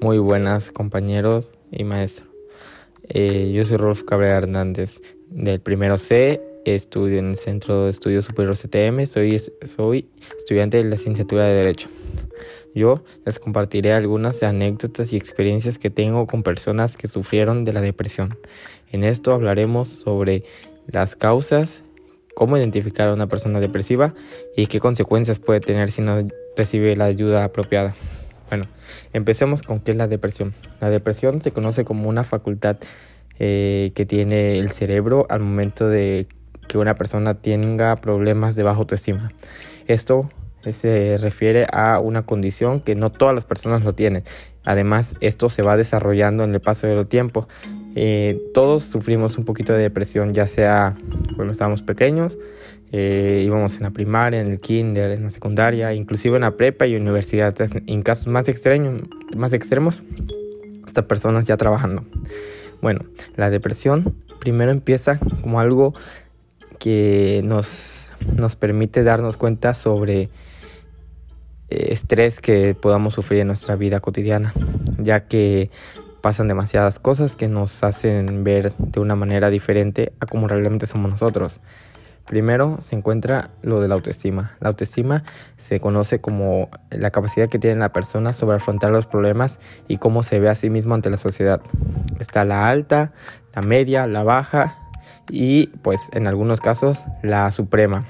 Muy buenas compañeros y maestro. Eh, yo soy Rolf Cabrera Hernández del primero C, estudio en el Centro de Estudios Superior CTM, soy, soy estudiante de la licenciatura de Derecho. Yo les compartiré algunas anécdotas y experiencias que tengo con personas que sufrieron de la depresión. En esto hablaremos sobre las causas, cómo identificar a una persona depresiva y qué consecuencias puede tener si no recibe la ayuda apropiada. Bueno, empecemos con qué es la depresión. La depresión se conoce como una facultad eh, que tiene el cerebro al momento de que una persona tenga problemas de baja autoestima. Esto se refiere a una condición que no todas las personas lo tienen. Además, esto se va desarrollando en el paso del tiempo. Eh, todos sufrimos un poquito de depresión, ya sea cuando estábamos pequeños, eh, íbamos en la primaria, en el kinder, en la secundaria, inclusive en la prepa y universidad. En casos más extremos, hasta personas ya trabajando. Bueno, la depresión primero empieza como algo que nos, nos permite darnos cuenta sobre eh, estrés que podamos sufrir en nuestra vida cotidiana, ya que pasan demasiadas cosas que nos hacen ver de una manera diferente a como realmente somos nosotros. Primero se encuentra lo de la autoestima. La autoestima se conoce como la capacidad que tiene la persona sobre afrontar los problemas y cómo se ve a sí mismo ante la sociedad. Está la alta, la media, la baja y pues en algunos casos la suprema.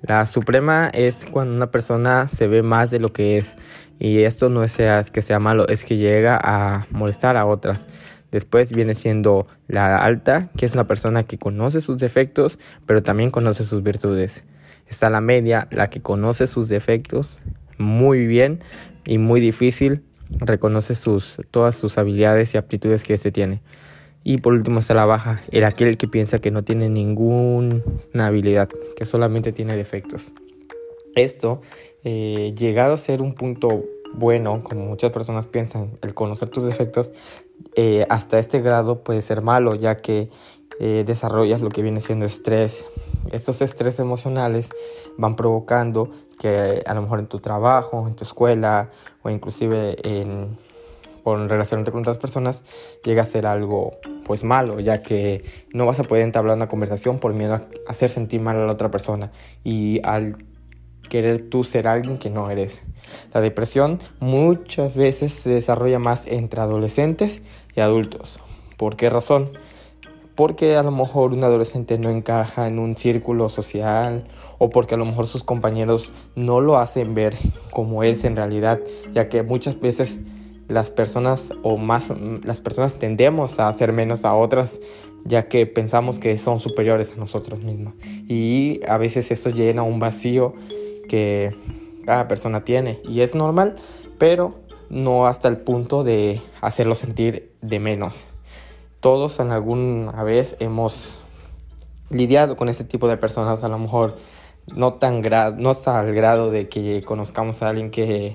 La suprema es cuando una persona se ve más de lo que es y esto no es que sea malo, es que llega a molestar a otras. Después viene siendo la alta, que es una persona que conoce sus defectos, pero también conoce sus virtudes. Está la media, la que conoce sus defectos muy bien y muy difícil reconoce sus, todas sus habilidades y aptitudes que se tiene. Y por último está la baja, el aquel que piensa que no tiene ninguna habilidad, que solamente tiene defectos. Esto, eh, llegado a ser un punto bueno, como muchas personas piensan, el conocer tus defectos, eh, hasta este grado puede ser malo, ya que eh, desarrollas lo que viene siendo estrés. Estos estrés emocionales van provocando que a lo mejor en tu trabajo, en tu escuela o inclusive en, con relacionarte con otras personas llega a ser algo pues malo, ya que no vas a poder entablar una conversación por miedo a hacer sentir mal a la otra persona y al querer tú ser alguien que no eres. La depresión muchas veces se desarrolla más entre adolescentes y adultos. ¿Por qué razón? Porque a lo mejor un adolescente no encaja en un círculo social o porque a lo mejor sus compañeros no lo hacen ver como es en realidad, ya que muchas veces las personas o más las personas tendemos a hacer menos a otras ya que pensamos que son superiores a nosotros mismos y a veces eso llena un vacío que cada persona tiene y es normal, pero no hasta el punto de hacerlo sentir de menos. Todos en alguna vez hemos lidiado con este tipo de personas, a lo mejor no tan no hasta el grado de que conozcamos a alguien que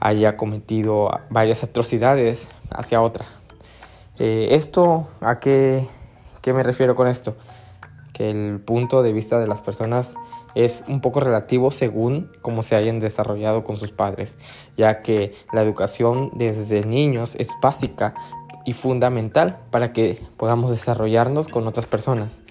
haya cometido varias atrocidades hacia otra. Eh, esto, ¿a qué, qué me refiero con esto? Que el punto de vista de las personas es un poco relativo según cómo se hayan desarrollado con sus padres, ya que la educación desde niños es básica y fundamental para que podamos desarrollarnos con otras personas,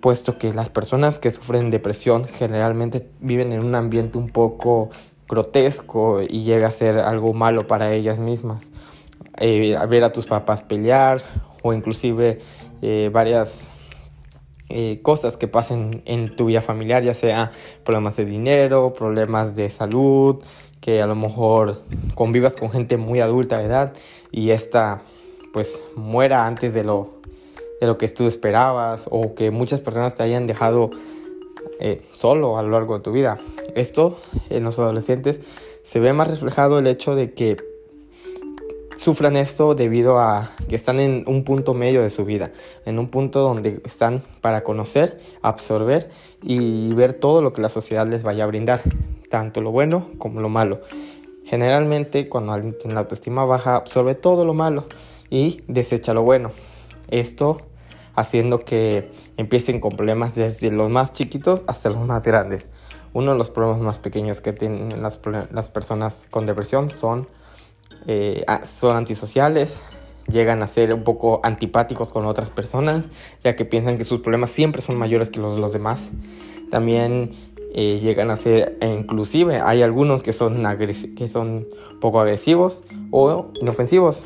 puesto que las personas que sufren depresión generalmente viven en un ambiente un poco grotesco y llega a ser algo malo para ellas mismas. Eh, ver a tus papás pelear o inclusive eh, varias eh, cosas que pasen en tu vida familiar, ya sea problemas de dinero, problemas de salud, que a lo mejor convivas con gente muy adulta de edad y esta pues muera antes de lo, de lo que tú esperabas o que muchas personas te hayan dejado eh, solo a lo largo de tu vida. Esto en los adolescentes se ve más reflejado el hecho de que sufran esto debido a que están en un punto medio de su vida, en un punto donde están para conocer, absorber y ver todo lo que la sociedad les vaya a brindar, tanto lo bueno como lo malo. Generalmente cuando alguien tiene la autoestima baja absorbe todo lo malo y desecha lo bueno. Esto haciendo que empiecen con problemas desde los más chiquitos hasta los más grandes. Uno de los problemas más pequeños que tienen las, las personas con depresión son eh, son antisociales, llegan a ser un poco antipáticos con otras personas, ya que piensan que sus problemas siempre son mayores que los de los demás. También eh, llegan a ser, e inclusive hay algunos que son, que son poco agresivos o inofensivos.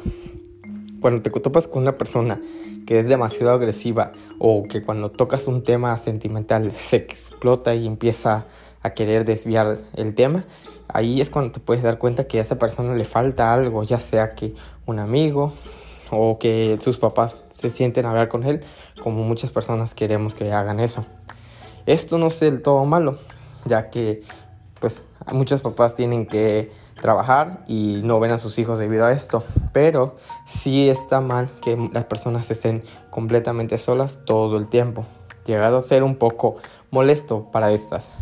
Cuando te topas con una persona que es demasiado agresiva o que cuando tocas un tema sentimental se explota y empieza a querer desviar el tema, ahí es cuando te puedes dar cuenta que a esa persona le falta algo, ya sea que un amigo o que sus papás se sienten a hablar con él, como muchas personas queremos que hagan eso. Esto no es del todo malo, ya que pues muchos papás tienen que trabajar y no ven a sus hijos debido a esto, pero sí está mal que las personas estén completamente solas todo el tiempo, llegado a ser un poco molesto para estas.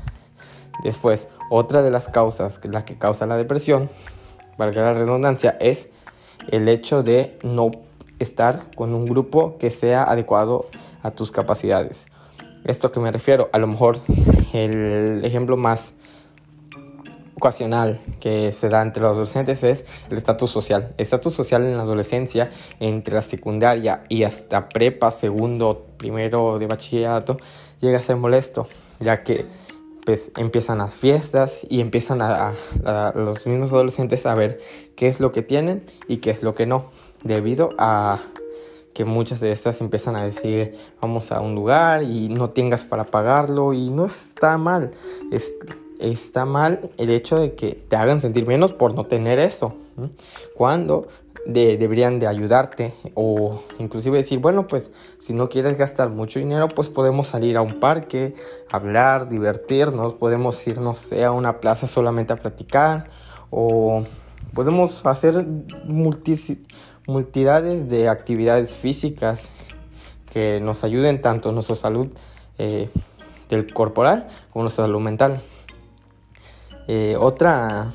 Después, otra de las causas, la que causa la depresión, valga la redundancia, es el hecho de no estar con un grupo que sea adecuado a tus capacidades. Esto que me refiero, a lo mejor el ejemplo más ocasional que se da entre los adolescentes es el estatus social. El estatus social en la adolescencia, entre la secundaria y hasta prepa, segundo, primero de bachillerato, llega a ser molesto, ya que pues empiezan las fiestas y empiezan a, los mismos adolescentes a ver qué es lo que tienen y qué es lo que no, debido a que muchas de estas empiezan a decir vamos a un lugar y no tengas para pagarlo y no está mal, es, está mal el hecho de que te hagan sentir menos por no tener eso, cuando deberían de ayudarte o inclusive decir, bueno, pues si no quieres gastar mucho dinero, pues podemos salir a un parque, hablar, divertirnos, podemos irnos a una plaza solamente a platicar o podemos hacer multidades de actividades físicas que nos ayuden tanto a nuestra salud eh, del corporal como nuestra salud mental. Eh, otra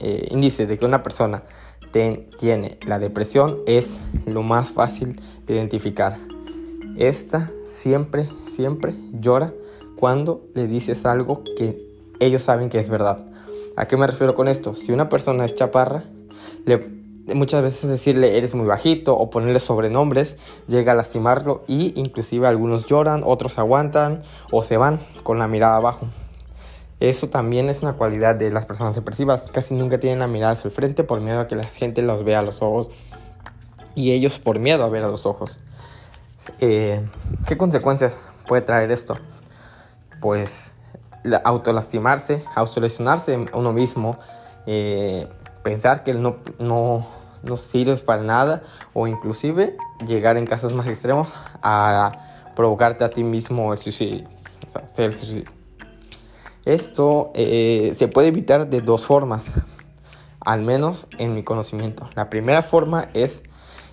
eh, índice de que una persona tiene la depresión es lo más fácil de identificar. Esta siempre, siempre llora cuando le dices algo que ellos saben que es verdad. ¿A qué me refiero con esto? Si una persona es chaparra, le, muchas veces decirle eres muy bajito o ponerle sobrenombres llega a lastimarlo y inclusive algunos lloran, otros aguantan o se van con la mirada abajo. Eso también es una cualidad de las personas depresivas. Casi nunca tienen la mirada hacia el frente por miedo a que la gente los vea a los ojos. Y ellos por miedo a ver a los ojos. Eh, ¿Qué consecuencias puede traer esto? Pues autolastimarse, autolesionarse uno mismo, eh, pensar que no, no, no sirves para nada o inclusive llegar en casos más extremos a provocarte a ti mismo el suicidio. O sea, ser suicidio. Esto eh, se puede evitar de dos formas, al menos en mi conocimiento. La primera forma es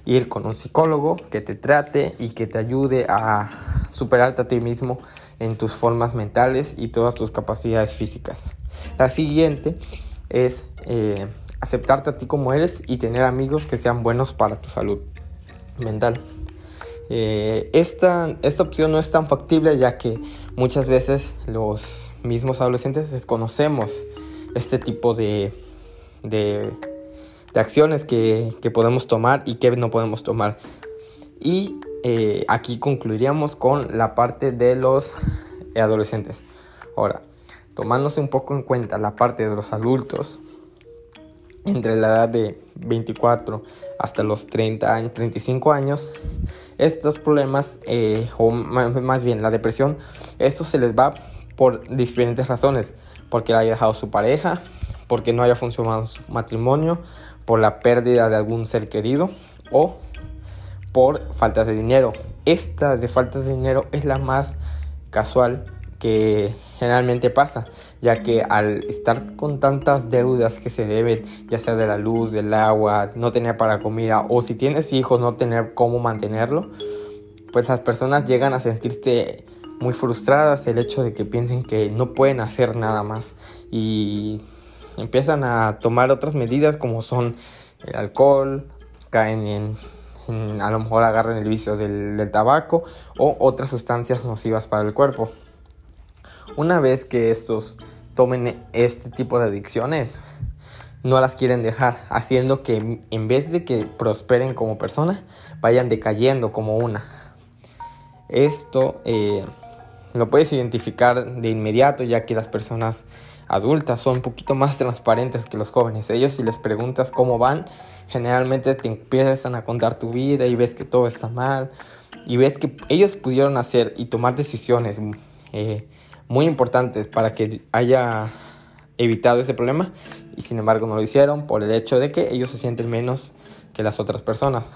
ir con un psicólogo que te trate y que te ayude a superarte a ti mismo en tus formas mentales y todas tus capacidades físicas. La siguiente es eh, aceptarte a ti como eres y tener amigos que sean buenos para tu salud mental. Eh, esta, esta opción no es tan factible ya que muchas veces los mismos adolescentes desconocemos este tipo de, de, acciones que, podemos tomar y que no podemos tomar. Y eh, aquí concluiríamos con la parte de los adolescentes. Ahora, tomándose un poco en cuenta la parte de los adultos, entre la edad de 24 hasta los 30 años, 35 años, estos problemas, eh, o más bien la depresión, esto se les va por diferentes razones, porque haya dejado su pareja, porque no haya funcionado su matrimonio, por la pérdida de algún ser querido o por faltas de dinero. Esta de faltas de dinero es la más casual que generalmente pasa, ya que al estar con tantas deudas que se deben, ya sea de la luz, del agua, no tener para comida o si tienes hijos no tener cómo mantenerlo, pues las personas llegan a sentirse muy frustradas el hecho de que piensen que no pueden hacer nada más y empiezan a tomar otras medidas como son el alcohol, caen en, a lo mejor agarran el vicio del, tabaco o otras sustancias nocivas para el cuerpo. Una vez que estos tomen este tipo de adicciones, no las quieren dejar, haciendo que en vez de que prosperen como persona, vayan decayendo como una. Esto eh, lo puedes identificar de inmediato ya que las personas adultas son un poquito más transparentes que los jóvenes. Ellos si les preguntas cómo van, generalmente te empiezan a contar tu vida y ves que todo está mal y ves que ellos pudieron hacer y tomar decisiones eh, muy importantes para que haya evitado ese problema y sin embargo no lo hicieron por el hecho de que ellos se sienten menos que las otras personas.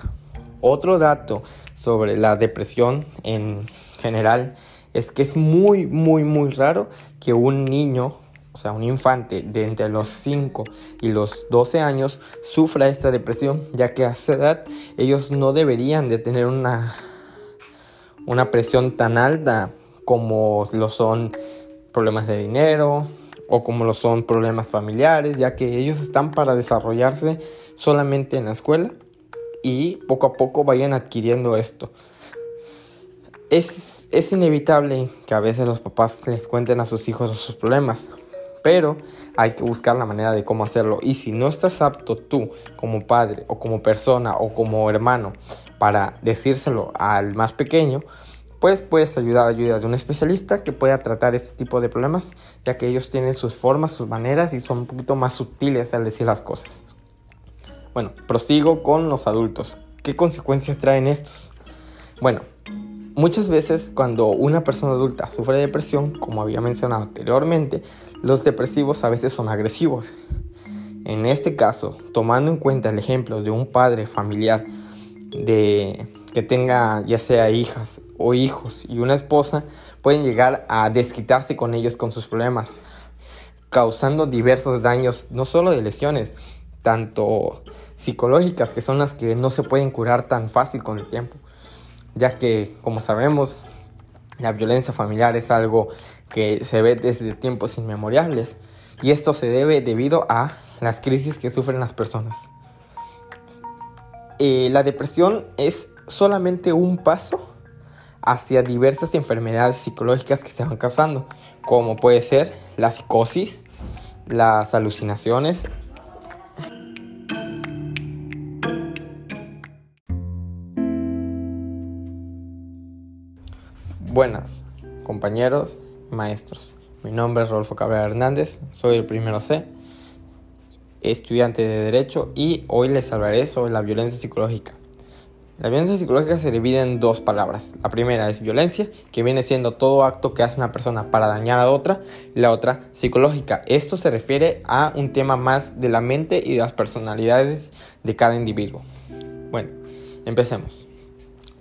Otro dato sobre la depresión en general es que es muy, muy, muy raro que un niño, o sea, un infante de entre los 5 y los 12 años sufra esta depresión, ya que a esa edad ellos no deberían de tener una, una presión tan alta como lo son problemas de dinero o como lo son problemas familiares, ya que ellos están para desarrollarse solamente en la escuela y poco a poco vayan adquiriendo esto. Es, es, inevitable que a veces los papás les cuenten a sus hijos sus problemas, pero hay que buscar la manera de cómo hacerlo. Y si no estás apto tú como padre o como persona o como hermano para decírselo al más pequeño, pues puedes ayudar a ayuda de un especialista que pueda tratar este tipo de problemas, ya que ellos tienen sus formas, sus maneras y son un poquito más sutiles al decir las cosas. Bueno, prosigo con los adultos. ¿Qué consecuencias traen estos? Bueno, muchas veces cuando una persona adulta sufre de depresión, como había mencionado anteriormente, los depresivos a veces son agresivos. En este caso, tomando en cuenta el ejemplo de un padre familiar de que tenga ya sea hijas o hijos y una esposa, pueden llegar a desquitarse con ellos con sus problemas, causando diversos daños, no solo de lesiones, tanto psicológicas, que son las que no se pueden curar tan fácil con el tiempo, ya que, como sabemos, la violencia familiar es algo que se ve desde tiempos inmemoriales y esto se debe debido a las crisis que sufren las personas. Eh, la depresión es solamente un paso hacia diversas enfermedades psicológicas que se van causando, como puede ser la psicosis, las alucinaciones, Buenas, compañeros, maestros. Mi nombre es Rolfo Cabrera Hernández, soy el primero C, estudiante de Derecho y hoy les hablaré sobre la violencia psicológica. La violencia psicológica se divide en dos palabras. La primera es violencia, que viene siendo todo acto que hace una persona para dañar a otra, la otra psicológica. Esto se refiere a un tema más de la mente y de las personalidades de cada individuo. Bueno, empecemos.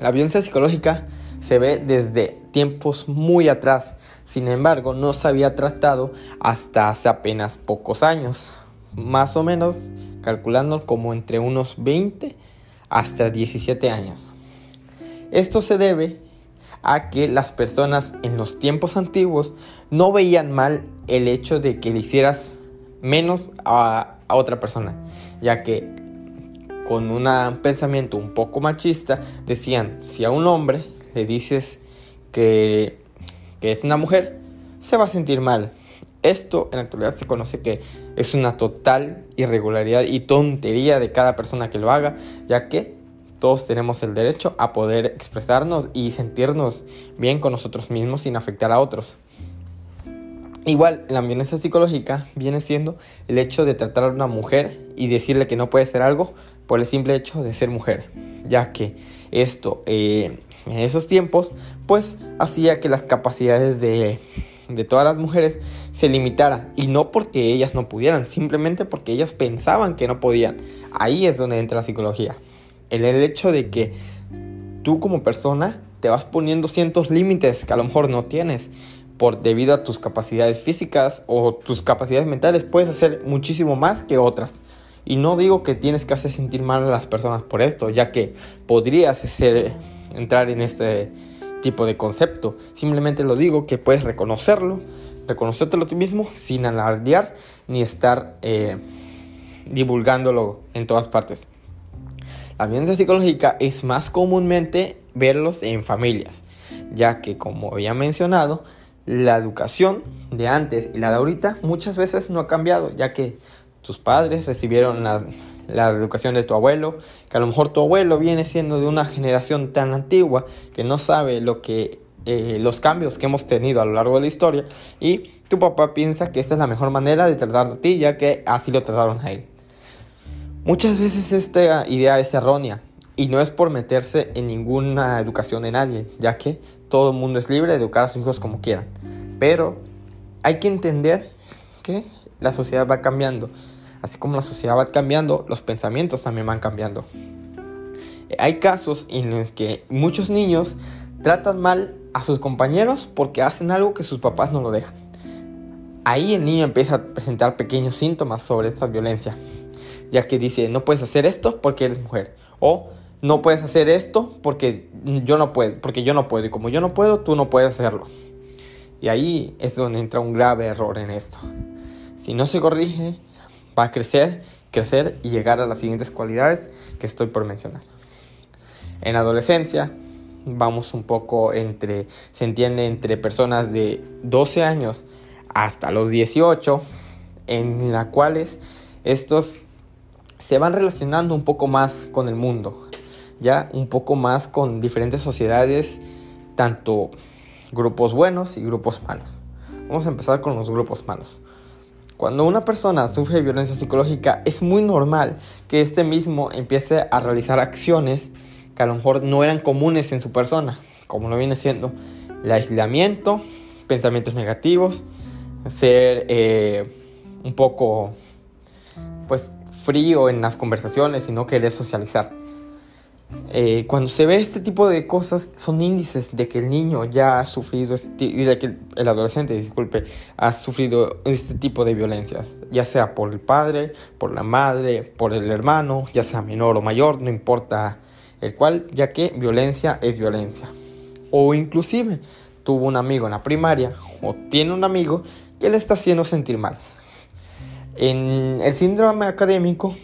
La violencia psicológica se ve desde tiempos muy atrás, sin embargo no se había tratado hasta hace apenas pocos años, más o menos calculando como entre unos 20 hasta 17 años. Esto se debe a que las personas en los tiempos antiguos no veían mal el hecho de que le hicieras menos a, otra persona, ya que con un pensamiento un poco machista decían si a un hombre le dices que, es una mujer, se va a sentir mal. Esto en la actualidad se conoce que es una total irregularidad y tontería de cada persona que lo haga, ya que todos tenemos el derecho a poder expresarnos y sentirnos bien con nosotros mismos sin afectar a otros. Igual, la violencia psicológica viene siendo el hecho de tratar a una mujer y decirle que no puede ser algo por el simple hecho de ser mujer, ya que esto eh, en esos tiempos, pues hacía que las capacidades de, de todas las mujeres se limitaran. Y no porque ellas no pudieran, simplemente porque ellas pensaban que no podían. Ahí es donde entra la psicología. El, el hecho de que tú como persona te vas poniendo ciertos límites que a lo mejor no tienes por debido a tus capacidades físicas o tus capacidades mentales puedes hacer muchísimo más que otras. Y no digo que tienes que hacer sentir mal a las personas por esto, ya que podrías ser entrar en este tipo de concepto. Simplemente lo digo que puedes reconocerlo, reconocértelo a ti mismo sin alardear ni estar eh, divulgándolo en todas partes. La violencia psicológica es más comúnmente verlos en familias, ya que como había mencionado, la educación de antes y la de ahorita muchas veces no ha cambiado, ya que tus padres recibieron la, la, educación de tu abuelo, que a lo mejor tu abuelo viene siendo de una generación tan antigua que no sabe lo que eh, los cambios que hemos tenido a lo largo de la historia y tu papá piensa que esta es la mejor manera de tratarte a ti ya que así lo trataron a él. Muchas veces esta idea es errónea y no es por meterse en ninguna educación de nadie, ya que todo el mundo es libre de educar a sus hijos como quieran. Pero hay que entender que la sociedad va cambiando. Así como la sociedad va cambiando, los pensamientos también van cambiando. Hay casos en los que muchos niños tratan mal a sus compañeros porque hacen algo que sus papás no lo dejan. Ahí el niño empieza a presentar pequeños síntomas sobre esta violencia, ya que dice, no puedes hacer esto porque eres mujer, o no puedes hacer esto porque yo no puedo, porque yo no puedo, y como yo no puedo, tú no puedes hacerlo. Y ahí es donde entra un grave error en esto. Si no se corrige, va a crecer, crecer y llegar a las siguientes cualidades que estoy por mencionar. En adolescencia, vamos un poco entre, se entiende, entre personas de 12 años hasta los 18, en las cuales estos se van relacionando un poco más con el mundo, ya un poco más con diferentes sociedades, tanto grupos buenos y grupos malos. Vamos a empezar con los grupos malos. Cuando una persona sufre violencia psicológica, es muy normal que este mismo empiece a realizar acciones que a lo mejor no eran comunes en su persona, como lo viene siendo el aislamiento, pensamientos negativos, ser eh, un poco pues frío en las conversaciones y no querer socializar. Eh, cuando se ve este tipo de cosas son índices de que el niño ya ha sufrido este, y de que el adolescente, disculpe, ha sufrido este tipo de violencias, ya sea por el padre, por la madre, por el hermano, ya sea menor o mayor, no importa el cual, ya que violencia es violencia. O inclusive tuvo un amigo en la primaria o tiene un amigo que le está haciendo sentir mal. En el síndrome académico,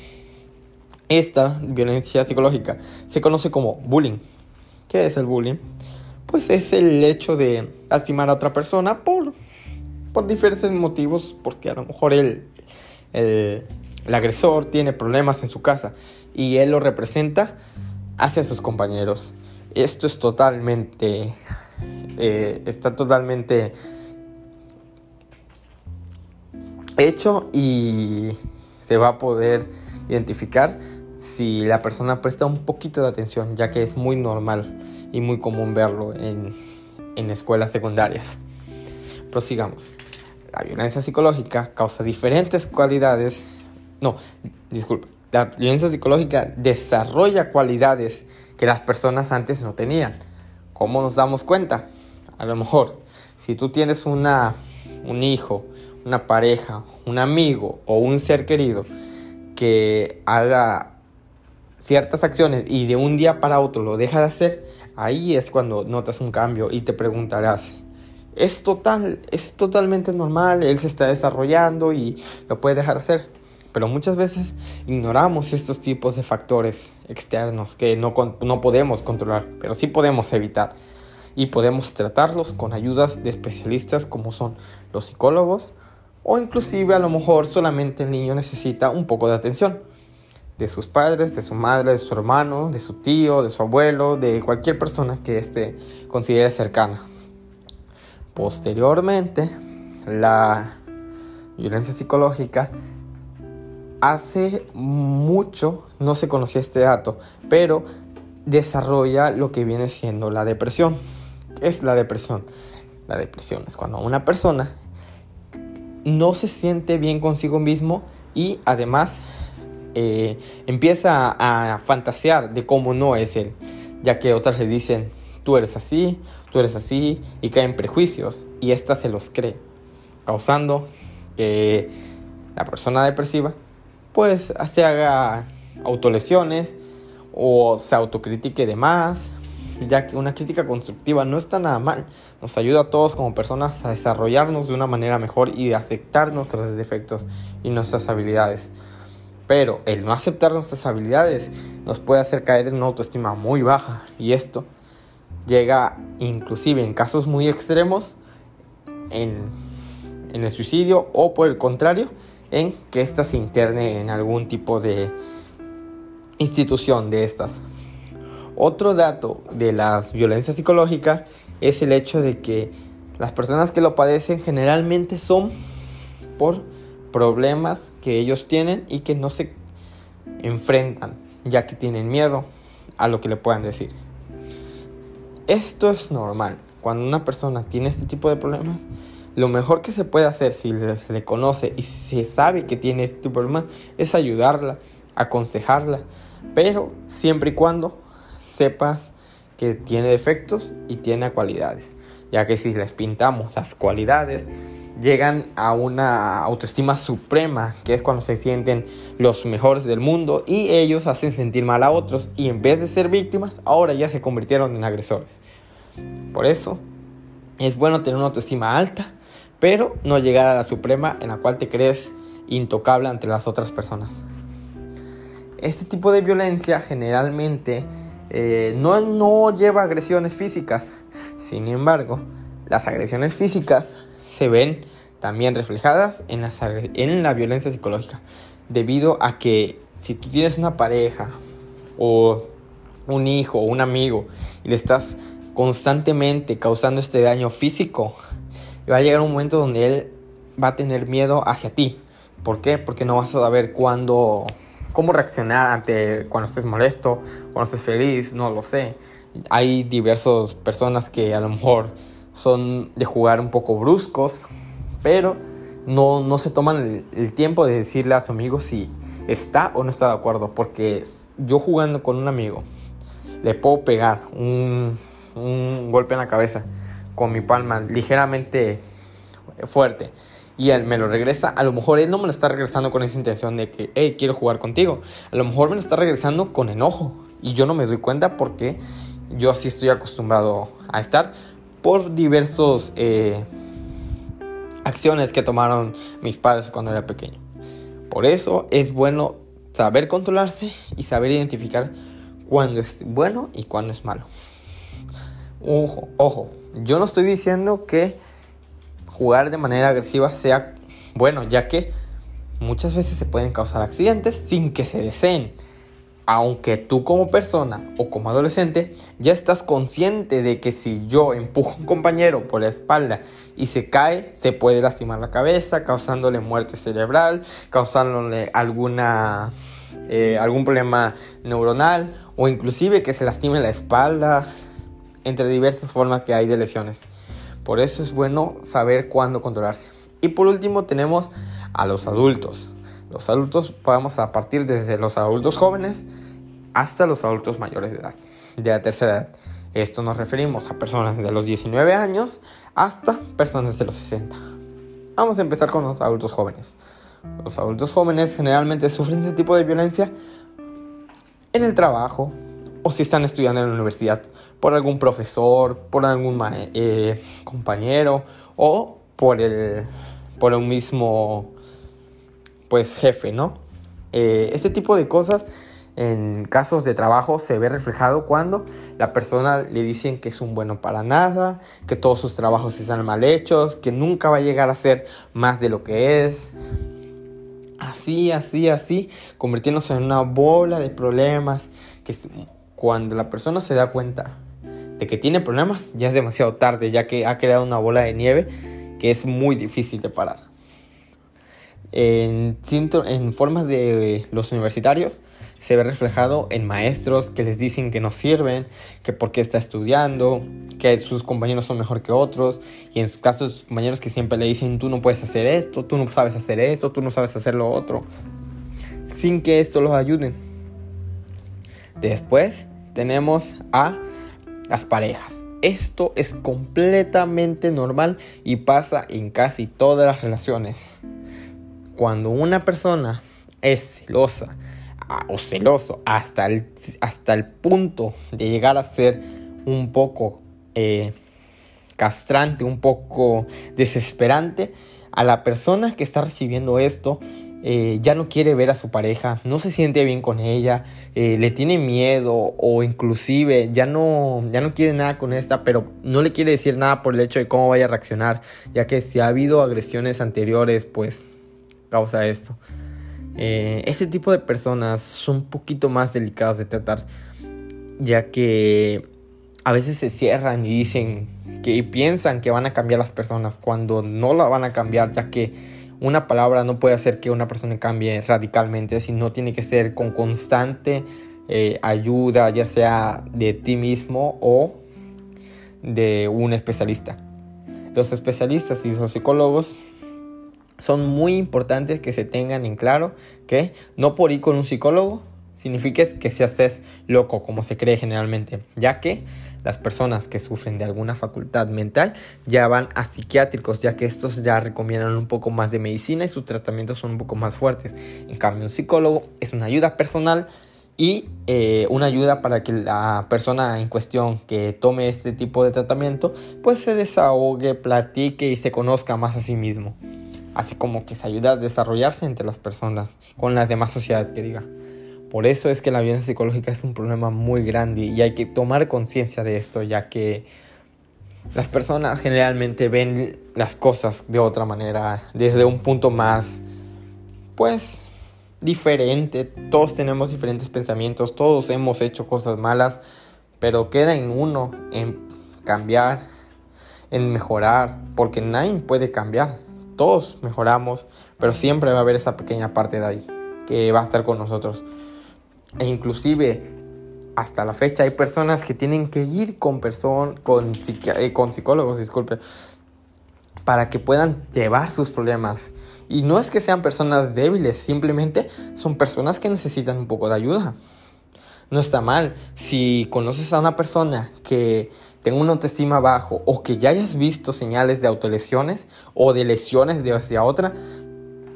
esta violencia psicológica se conoce como bullying. ¿Qué es el bullying? Pues es el hecho de lastimar a otra persona por, por diferentes motivos, porque a lo mejor el, el agresor tiene problemas en su casa y él lo representa hacia sus compañeros. Esto es totalmente, eh, está totalmente hecho y se va a poder identificar si la persona presta un poquito de atención, ya que es muy normal y muy común verlo en, en escuelas secundarias. Prosigamos. La violencia psicológica causa diferentes cualidades. No, disculpe la violencia psicológica desarrolla cualidades que las personas antes no tenían. ¿Cómo nos damos cuenta? A lo mejor, si tú tienes una, un hijo, una pareja, un amigo o un ser querido que haga ciertas acciones y de un día para otro lo deja de hacer, ahí es cuando notas un cambio y te preguntarás, es total, es totalmente normal, él se está desarrollando y lo puede dejar de hacer. Pero muchas veces ignoramos estos tipos de factores externos que no, no podemos controlar, pero sí podemos evitar. Y podemos tratarlos con ayudas de especialistas como son los psicólogos o inclusive a lo mejor solamente el niño necesita un poco de atención de sus padres, de su madre, de su hermano, de su tío, de su abuelo, de cualquier persona que éste considere cercana. Posteriormente, la violencia psicológica hace mucho no se conocía este dato, pero desarrolla lo que viene siendo la depresión. ¿Qué es la depresión? La depresión es cuando una persona no se siente bien consigo mismo y además eh, empieza a, fantasear de cómo no es él, ya que otras le dicen, tú eres así, tú eres así, y caen prejuicios, y ésta se los cree, causando que la persona depresiva pues se haga autolesiones o se autocritique de más, ya que una crítica constructiva no está nada mal, nos ayuda a todos como personas a desarrollarnos de una manera mejor y a aceptar nuestros defectos y nuestras habilidades. Pero el no aceptar nuestras habilidades nos puede hacer caer en una autoestima muy baja y esto llega inclusive en casos muy extremos en, en el suicidio o por el contrario en que ésta se interne en algún tipo de institución de estas. Otro dato de las violencias psicológicas es el hecho de que las personas que lo padecen generalmente son por problemas que ellos tienen y que no se enfrentan, ya que tienen miedo a lo que le puedan decir. Esto es normal. Cuando una persona tiene este tipo de problemas, lo mejor que se puede hacer si se le conoce y se sabe que tiene este problemas es ayudarla, aconsejarla, pero siempre y cuando sepas que tiene defectos y tiene cualidades, ya que si les pintamos las cualidades, llegan a una autoestima suprema, que es cuando se sienten los mejores del mundo y ellos hacen sentir mal a otros y en vez de ser víctimas, ahora ya se convirtieron en agresores. Por eso es bueno tener una autoestima alta, pero no llegar a la suprema en la cual te crees intocable ante las otras personas. Este tipo de violencia generalmente eh, no, no lleva agresiones físicas, sin embargo, las agresiones físicas se ven también reflejadas en, en la violencia psicológica. Debido a que si tú tienes una pareja o un hijo o un amigo y le estás constantemente causando este daño físico, va a llegar un momento donde él va a tener miedo hacia ti. ¿Por qué? Porque no vas a saber cuándo, cómo reaccionar ante cuando estés molesto, cuando estés feliz, no lo sé. Hay diversas personas que a lo mejor son de jugar un poco bruscos, pero no, no se toman el, tiempo de decirle a su amigo si está o no está de acuerdo, porque yo jugando con un amigo le puedo pegar un, un golpe en la cabeza con mi palma ligeramente fuerte y él me lo regresa, a lo mejor él no me lo está regresando con esa intención de que, hey, quiero jugar contigo. A lo mejor me lo está regresando con enojo y yo no me doy cuenta porque yo así estoy acostumbrado a estar por diversos eh, acciones que tomaron mis padres cuando era pequeño. Por eso es bueno saber controlarse y saber identificar cuándo es bueno y cuándo es malo. Ojo, ojo, yo no estoy diciendo que jugar de manera agresiva sea bueno, ya que muchas veces se pueden causar accidentes sin que se deseen aunque tú como persona o como adolescente ya estás consciente de que si yo empujo a un compañero por la espalda y se cae, se puede lastimar la cabeza, causándole muerte cerebral, causándole alguna, eh, algún problema neuronal o inclusive que se lastime la espalda, entre diversas formas que hay de lesiones. Por eso es bueno saber cuándo controlarse. Y por último tenemos a los adultos. Los adultos podemos a partir desde los adultos jóvenes hasta los adultos mayores de edad, de la tercera edad. Esto nos referimos a personas de los 19 años hasta personas de los 60. Vamos a empezar con los adultos jóvenes. Los adultos jóvenes generalmente sufren este tipo de violencia en el trabajo o si están estudiando en la universidad por algún profesor, por algún eh, compañero o por el por un mismo pues jefe, ¿no? Eh, este tipo de cosas en casos de trabajo se ve reflejado cuando la persona le dicen que es un bueno para nada, que todos sus trabajos están mal hechos, que nunca va a llegar a ser más de lo que es. Así, así, así, convirtiéndose en una bola de problemas que cuando la persona se da cuenta de que tiene problemas ya es demasiado tarde, ya que ha creado una bola de nieve que es muy difícil de parar en, en formas de los universitarios se ve reflejado en maestros que les dicen que no sirven, que por qué está estudiando, que sus compañeros son mejor que otros, y en sus casos sus compañeros que siempre le dicen tú no puedes hacer esto, tú no sabes hacer esto, tú no sabes hacer lo otro, sin que esto los ayude. Después tenemos a las parejas. Esto es completamente normal y pasa en casi todas las relaciones cuando una persona es celosa o celoso hasta el, hasta el punto de llegar a ser un poco eh, castrante, un poco desesperante, a la persona que está recibiendo esto eh, ya no quiere ver a su pareja, no se siente bien con ella, eh, le tiene miedo o inclusive ya no, ya no quiere nada con esta, pero no le quiere decir nada por el hecho de cómo vaya a reaccionar, ya que si ha habido agresiones anteriores, pues causa esto. Eh, este tipo de personas son un poquito más delicados de tratar, ya que a veces se cierran y dicen que piensan que van a cambiar las personas cuando no la van a cambiar, ya que una palabra no puede hacer que una persona cambie radicalmente, sino tiene que ser con constante eh, ayuda, ya sea de ti mismo o de un especialista. Los especialistas y los psicólogos son muy importantes que se tengan en claro que no por ir con un psicólogo significa que seas loco como se cree generalmente, ya que las personas que sufren de alguna facultad mental ya van a psiquiátricos, ya que estos ya recomiendan un poco más de medicina y sus tratamientos son un poco más fuertes. En cambio, un psicólogo es una ayuda personal y eh, una ayuda para que la persona en cuestión que tome este tipo de tratamiento pues se desahogue, platique y se conozca más a sí mismo así como que se ayuda a desarrollarse entre las personas, con la demás sociedad que diga. Por eso es que la violencia psicológica es un problema muy grande y hay que tomar conciencia de esto, ya que las personas generalmente ven las cosas de otra manera, desde un punto más, pues, diferente. Todos tenemos diferentes pensamientos, todos hemos hecho cosas malas, pero queda en uno, en cambiar, en mejorar, porque nadie puede cambiar todos mejoramos, pero siempre va a haber esa pequeña parte de ahí que va a estar con nosotros. E inclusive hasta la fecha hay personas que tienen que ir con con, eh, con psicólogos, disculpe, para que puedan llevar sus problemas. Y no es que sean personas débiles, simplemente son personas que necesitan un poco de ayuda. No está mal. Si conoces a una persona que tenga una autoestima bajo o que ya hayas visto señales de autolesiones o de lesiones de hacia otra,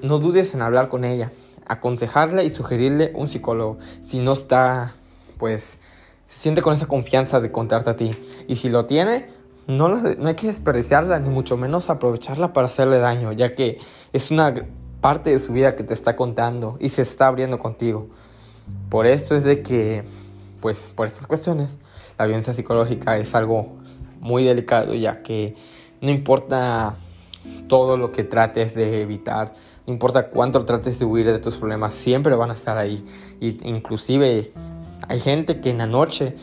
no dudes en hablar con ella, aconsejarle y sugerirle un psicólogo. Si no está, pues, se siente con esa confianza de contarte a ti. Y si lo tiene, no, no hay que desperdiciarla, ni mucho menos aprovecharla para hacerle daño, ya que es una parte de su vida que te está contando y se está abriendo contigo. Por eso es de que, pues, por estas cuestiones, la violencia psicológica es algo muy delicado ya que no importa todo lo que trates de evitar, no importa cuánto trates de huir de tus problemas, siempre van a estar ahí. Y inclusive hay gente que en la noche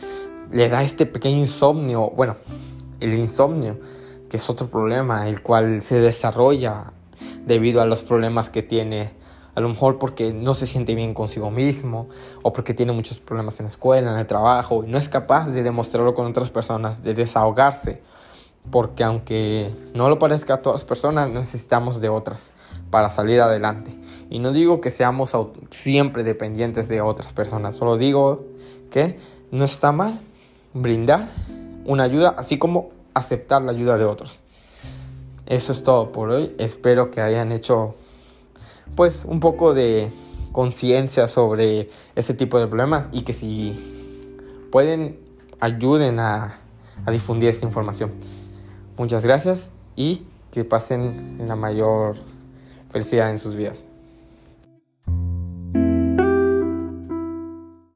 le da este pequeño insomnio, bueno, el insomnio, que es otro problema, el cual se desarrolla debido a los problemas que tiene a lo mejor porque no se siente bien consigo mismo o porque tiene muchos problemas en la escuela, en el trabajo y no es capaz de demostrarlo con otras personas, de desahogarse. Porque aunque no lo parezca a todas las personas, necesitamos de otras para salir adelante. Y no digo que seamos siempre dependientes de otras personas, solo digo que no está mal brindar una ayuda, así como aceptar la ayuda de otros. Eso es todo por hoy. Espero que hayan hecho pues un poco de conciencia sobre este tipo de problemas y que si pueden ayuden a, a difundir esta información. Muchas gracias y que pasen la mayor felicidad en sus vidas.